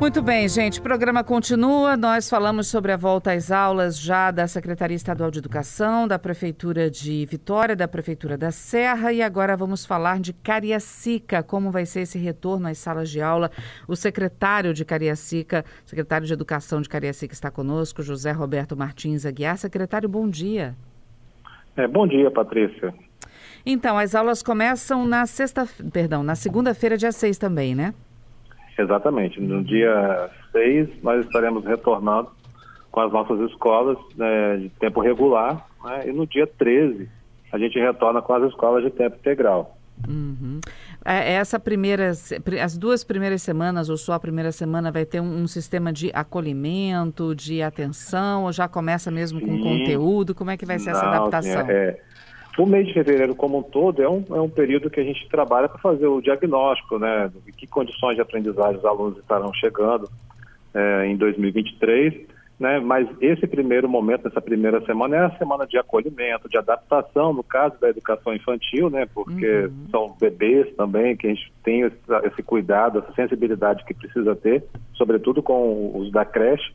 Muito bem, gente. O programa continua. Nós falamos sobre a volta às aulas já da Secretaria Estadual de Educação, da Prefeitura de Vitória, da Prefeitura da Serra e agora vamos falar de Cariacica, como vai ser esse retorno às salas de aula. O secretário de Cariacica, secretário de Educação de Cariacica está conosco, José Roberto Martins Aguiar. Secretário, bom dia. É, bom dia, Patrícia. Então, as aulas começam na sexta, perdão, na segunda-feira, dia 6 também, né? Exatamente. No dia 6, nós estaremos retornando com as nossas escolas né, de tempo regular, né, e no dia 13 a gente retorna com as escolas de tempo integral. Uhum. É, essa primeira, as duas primeiras semanas ou só a primeira semana vai ter um, um sistema de acolhimento, de atenção, ou já começa mesmo com conteúdo? Como é que vai ser Não, essa adaptação? Sim, é, o mês de fevereiro como um todo é um, é um período que a gente trabalha para fazer o diagnóstico, né? De que condições de aprendizagem os alunos estarão chegando é, em 2023, né? Mas esse primeiro momento, essa primeira semana, é a semana de acolhimento, de adaptação, no caso da educação infantil, né? Porque uhum. são bebês também, que a gente tem esse, esse cuidado, essa sensibilidade que precisa ter, sobretudo com os da creche.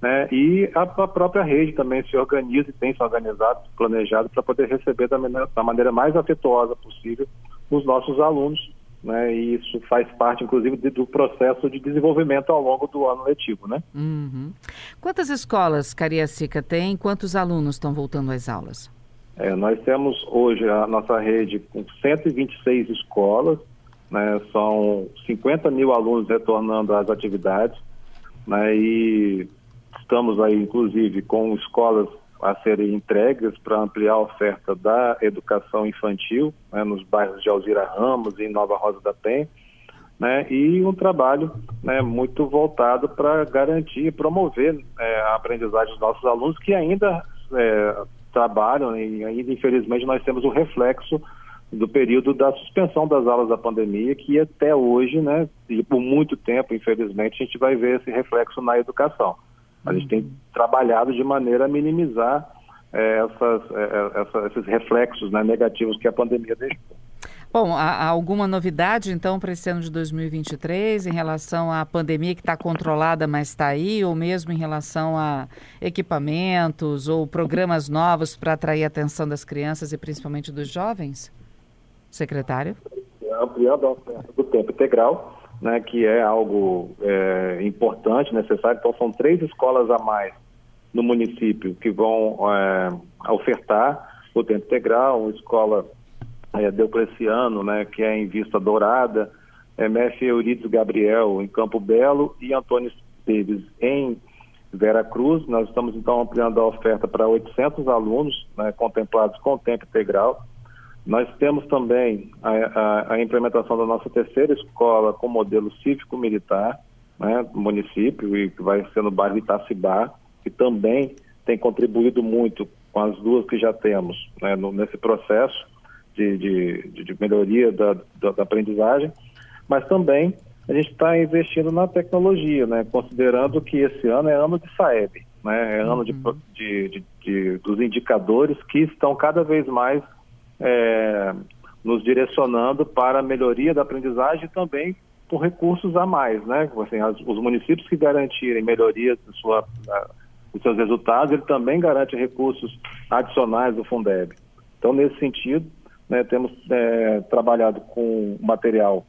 Né? E a, a, própria rede também se organiza e tem se organizado, planejado para poder receber da maneira, da maneira, mais afetuosa possível os nossos alunos. Né? E isso faz parte, inclusive, de, do processo de desenvolvimento ao longo do ano letivo. Né? Uhum. Quantas escolas Cariacica tem? Quantos alunos estão voltando às aulas? É, nós temos hoje a nossa rede com 126 escolas, né? são 50 mil alunos retornando às atividades. Né? E Estamos aí, inclusive, com escolas a serem entregues para ampliar a oferta da educação infantil né, nos bairros de Alzira Ramos e Nova Rosa da Penha, né, e um trabalho né, muito voltado para garantir e promover é, a aprendizagem dos nossos alunos que ainda é, trabalham e ainda, infelizmente, nós temos o reflexo do período da suspensão das aulas da pandemia, que até hoje, né, e por muito tempo, infelizmente, a gente vai ver esse reflexo na educação. A gente tem trabalhado de maneira a minimizar é, essas, é, essa, esses reflexos né, negativos que a pandemia deixou. Bom, há, alguma novidade então para esse ano de 2023 em relação à pandemia que está controlada, mas está aí, ou mesmo em relação a equipamentos ou programas novos para atrair a atenção das crianças e principalmente dos jovens? Secretário? Ampliando a oferta do tempo integral, né, que é algo é, importante, necessário. Então, são três escolas a mais no município que vão é, ofertar o tempo integral, uma escola é, Deocleciano, né, que é em Vista Dourada, MF Eurides Gabriel em Campo Belo e Antônio Esteves em Vera Cruz. Nós estamos, então, ampliando a oferta para 800 alunos né, contemplados com tempo integral. Nós temos também a, a, a, implementação da nossa terceira escola com modelo cívico-militar, né, no município, e que vai ser no bairro Itacibá, que também tem contribuído muito com as duas que já temos né, no, nesse processo de, de, de melhoria da, da, da, aprendizagem, mas também a gente está investindo na tecnologia, né, considerando que esse ano é ano de SAEB, né, é ano uhum. de, de, dos indicadores que estão cada vez mais é, nos direcionando para a melhoria da aprendizagem e também por recursos a mais, né? Assim, as, os municípios que garantirem melhoria de sua, dos seus resultados, ele também garante recursos adicionais do Fundeb. Então, nesse sentido, né, temos é, trabalhado com material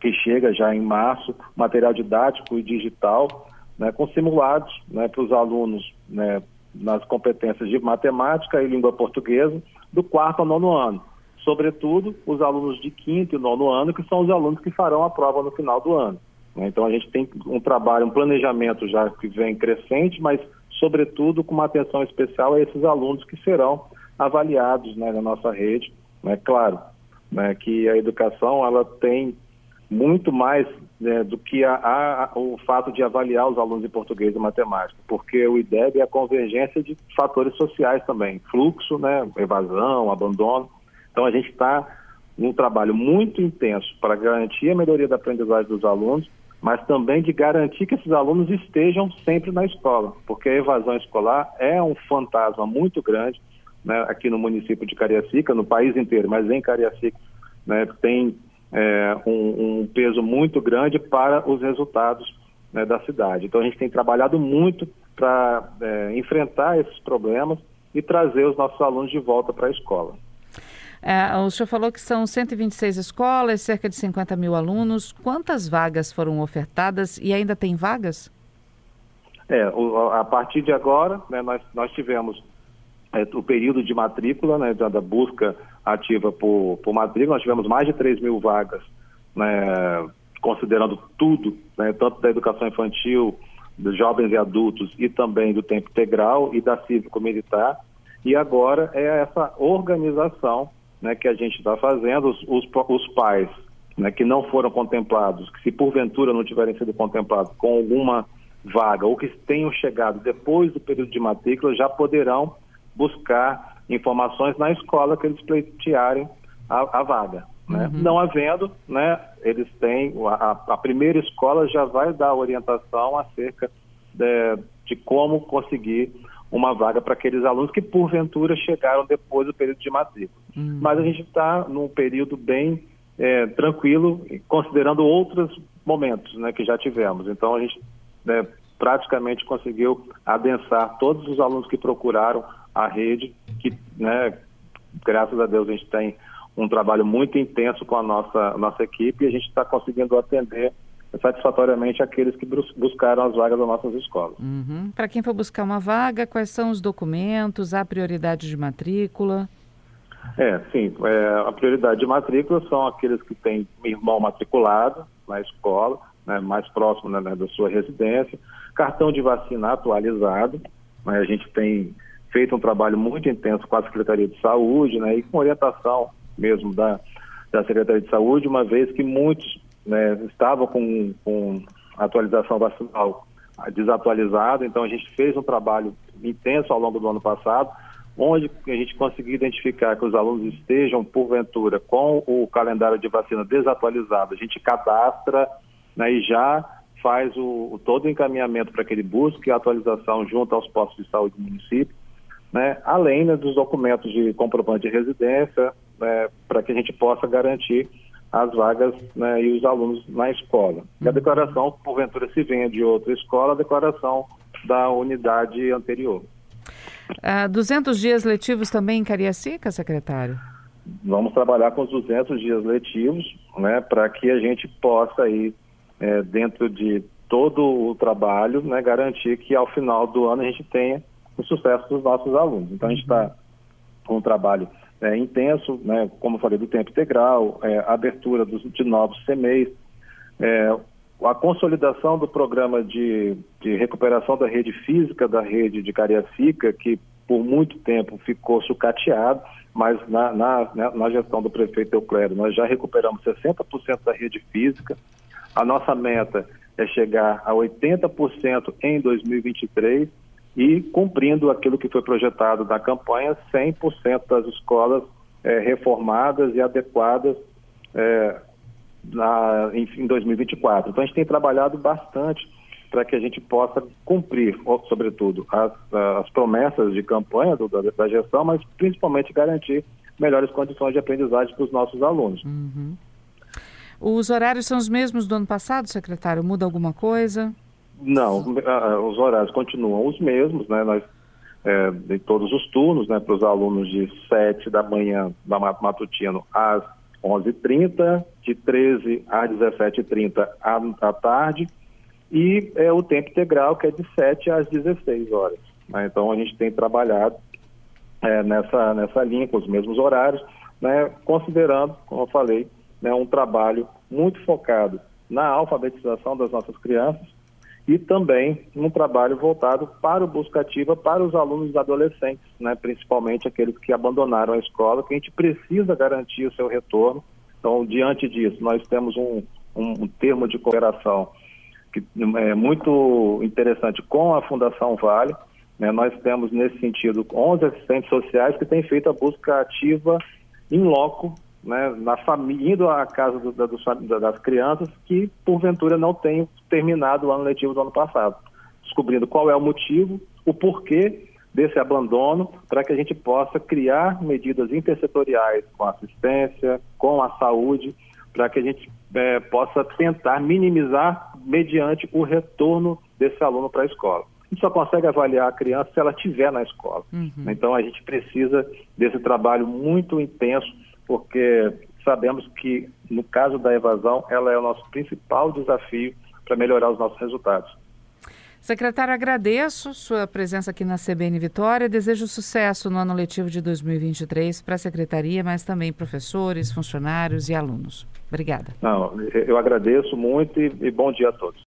que chega já em março, material didático e digital, né, com simulados né, para os alunos né, nas competências de matemática e língua portuguesa, do quarto ao nono ano. Sobretudo, os alunos de quinto e nono ano, que são os alunos que farão a prova no final do ano. Né? Então, a gente tem um trabalho, um planejamento já que vem crescente, mas, sobretudo, com uma atenção especial a esses alunos que serão avaliados né, na nossa rede. É claro né, que a educação ela tem muito mais né, do que a, a, o fato de avaliar os alunos de português e matemática, porque o IDEB é a convergência de fatores sociais também, fluxo, né, evasão, abandono. Então a gente está um trabalho muito intenso para garantir a melhoria da aprendizagem dos alunos, mas também de garantir que esses alunos estejam sempre na escola, porque a evasão escolar é um fantasma muito grande né, aqui no município de Cariacica, no país inteiro, mas em Cariacica né, tem é, um, um, peso muito grande para os resultados né, da cidade. Então a gente tem trabalhado muito para é, enfrentar esses problemas e trazer os nossos alunos de volta para a escola. É, o senhor falou que são 126 escolas, cerca de 50 mil alunos. Quantas vagas foram ofertadas e ainda tem vagas? É, o, a partir de agora, né, nós, nós tivemos é, o período de matrícula, né, da, da busca ativa por, por, matrícula, nós tivemos mais de 3 mil vagas, né, considerando tudo, né, tanto da educação infantil, dos jovens e adultos e também do tempo integral e da cívico-militar. E agora é essa organização né, que a gente está fazendo, os, os, os pais né, que não foram contemplados, que se porventura não tiverem sido contemplados com alguma vaga ou que tenham chegado depois do período de matrícula, já poderão buscar informações na escola que eles pleitearem a, a vaga. Né? Uhum. Não havendo, né, eles têm, a, a, primeira escola já vai dar orientação acerca de, de como conseguir uma vaga para aqueles alunos que porventura chegaram depois do período de matrícula. Uhum. Mas a gente está num período bem é, tranquilo, considerando outros momentos né, que já tivemos. Então a gente né, praticamente conseguiu adensar todos os alunos que procuraram a rede, que, né, graças a Deus, a gente tem um trabalho muito intenso com a nossa, nossa equipe e a gente está conseguindo atender satisfatoriamente aqueles que buscaram as vagas das nossas escolas. Uhum. Para quem for buscar uma vaga, quais são os documentos, a prioridade de matrícula? É, sim. É, a prioridade de matrícula são aqueles que têm irmão matriculado na escola, né, mais próximo né, né da sua residência, cartão de vacina atualizado. Né, a gente tem feito um trabalho muito intenso com a Secretaria de Saúde né, e com orientação mesmo da, da Secretaria de Saúde, uma vez que muitos né, estavam com, com atualização vacinal desatualizada, então a gente fez um trabalho intenso ao longo do ano passado, onde a gente conseguiu identificar que os alunos estejam, porventura, com o calendário de vacina desatualizado, a gente cadastra né, e já faz o, o todo o encaminhamento para que ele busque a atualização junto aos postos de saúde do município, né, além né, dos documentos de comprovante de residência, né, para que a gente possa garantir as vagas né, e os alunos na escola. E a uhum. declaração, porventura, se venha de outra escola, a declaração da unidade anterior. Uh, 200 dias letivos também em Cariacica, secretário? Vamos trabalhar com os 200 dias letivos, né, para que a gente possa aí, é, dentro de todo o trabalho, né, garantir que ao final do ano a gente tenha o sucesso dos nossos alunos. Então a gente está com um trabalho é, intenso, né, como eu falei, do tempo integral, é, abertura dos, de novos CMEs, é, a consolidação do programa de, de, recuperação da rede física da rede de Cariacica, que por muito tempo ficou sucateado, mas na, na, né, na gestão do prefeito Euclério nós já recuperamos 60% da rede física. A nossa meta é chegar a 80% em 2023 e cumprindo aquilo que foi projetado na campanha, 100% das escolas é, reformadas e adequadas é, na, em, em 2024. Então a gente tem trabalhado bastante para que a gente possa cumprir, sobretudo, as, as promessas de campanha do, da, da, gestão, mas principalmente garantir melhores condições de aprendizagem para os nossos alunos. Uhum. Os horários são os mesmos do ano passado, secretário? Muda alguma coisa? Não, os horários continuam os mesmos, né? Nós, é, em todos os turnos, né, para os alunos de 7 da manhã da matutino às 11h30, de 13 às 17h30 à, à tarde, e é o tempo integral, que é de 7 às 16 horas. Né? Então, a gente tem trabalhado é, nessa, nessa linha, com os mesmos horários, né, considerando, como eu falei, né, um trabalho muito focado na alfabetização das nossas crianças, e também um trabalho voltado para o busca ativa para os alunos adolescentes, né, principalmente aqueles que abandonaram a escola, que a gente precisa garantir o seu retorno. Então, diante disso, nós temos um, um, um termo de cooperação que é muito interessante com a Fundação Vale. Né, nós temos, nesse sentido, 11 assistentes sociais que têm feito a busca ativa em loco né, na família, indo à casa do, da, das crianças que, porventura, não tenham terminado o ano letivo do ano passado. Descobrindo qual é o motivo, o porquê desse abandono, para que a gente possa criar medidas intersetoriais com assistência, com a saúde, para que a gente é, possa tentar minimizar mediante o retorno desse aluno para a escola. A gente só consegue avaliar a criança se ela estiver na escola. Uhum. Então a gente precisa desse trabalho muito intenso, porque sabemos que no caso da evasão, ela é o nosso principal desafio para melhorar os nossos resultados. Secretário, agradeço sua presença aqui na CBN Vitória. Desejo sucesso no ano letivo de 2023 para a secretaria, mas também professores, funcionários e alunos. Obrigada. Não, eu agradeço muito e, e bom dia a todos.